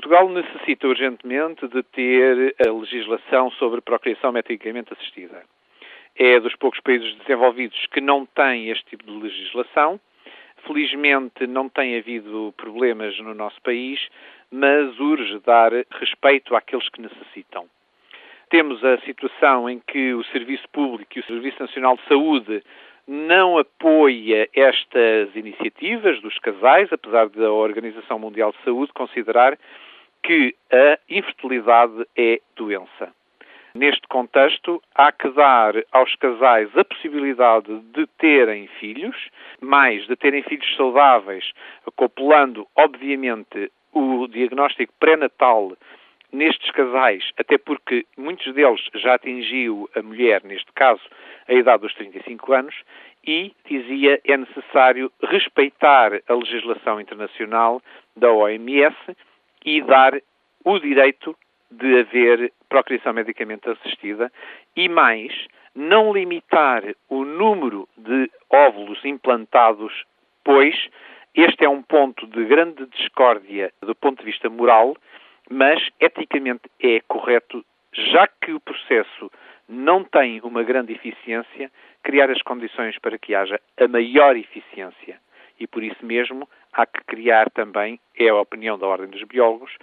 Portugal necessita urgentemente de ter a legislação sobre procriação medicamente assistida. É dos poucos países desenvolvidos que não tem este tipo de legislação. Felizmente não tem havido problemas no nosso país, mas urge dar respeito àqueles que necessitam. Temos a situação em que o Serviço Público e o Serviço Nacional de Saúde não apoia estas iniciativas dos casais, apesar da Organização Mundial de Saúde considerar que a infertilidade é doença. Neste contexto, há que dar aos casais a possibilidade de terem filhos, mais de terem filhos saudáveis, acoplando, obviamente, o diagnóstico pré-natal nestes casais, até porque muitos deles já atingiu a mulher, neste caso, a idade dos 35 anos, e, dizia, é necessário respeitar a legislação internacional da OMS e dar o direito de haver procriação medicamente assistida e mais, não limitar o número de óvulos implantados, pois este é um ponto de grande discórdia do ponto de vista moral, mas eticamente é correto, já que o processo não tem uma grande eficiência, criar as condições para que haja a maior eficiência. E por isso mesmo há que criar também, é a opinião da Ordem dos Biólogos,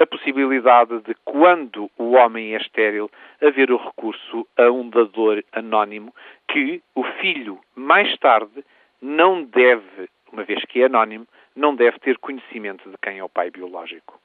a possibilidade de, quando o homem é estéril, haver o recurso a um dador anónimo que o filho, mais tarde, não deve, uma vez que é anónimo, não deve ter conhecimento de quem é o pai biológico.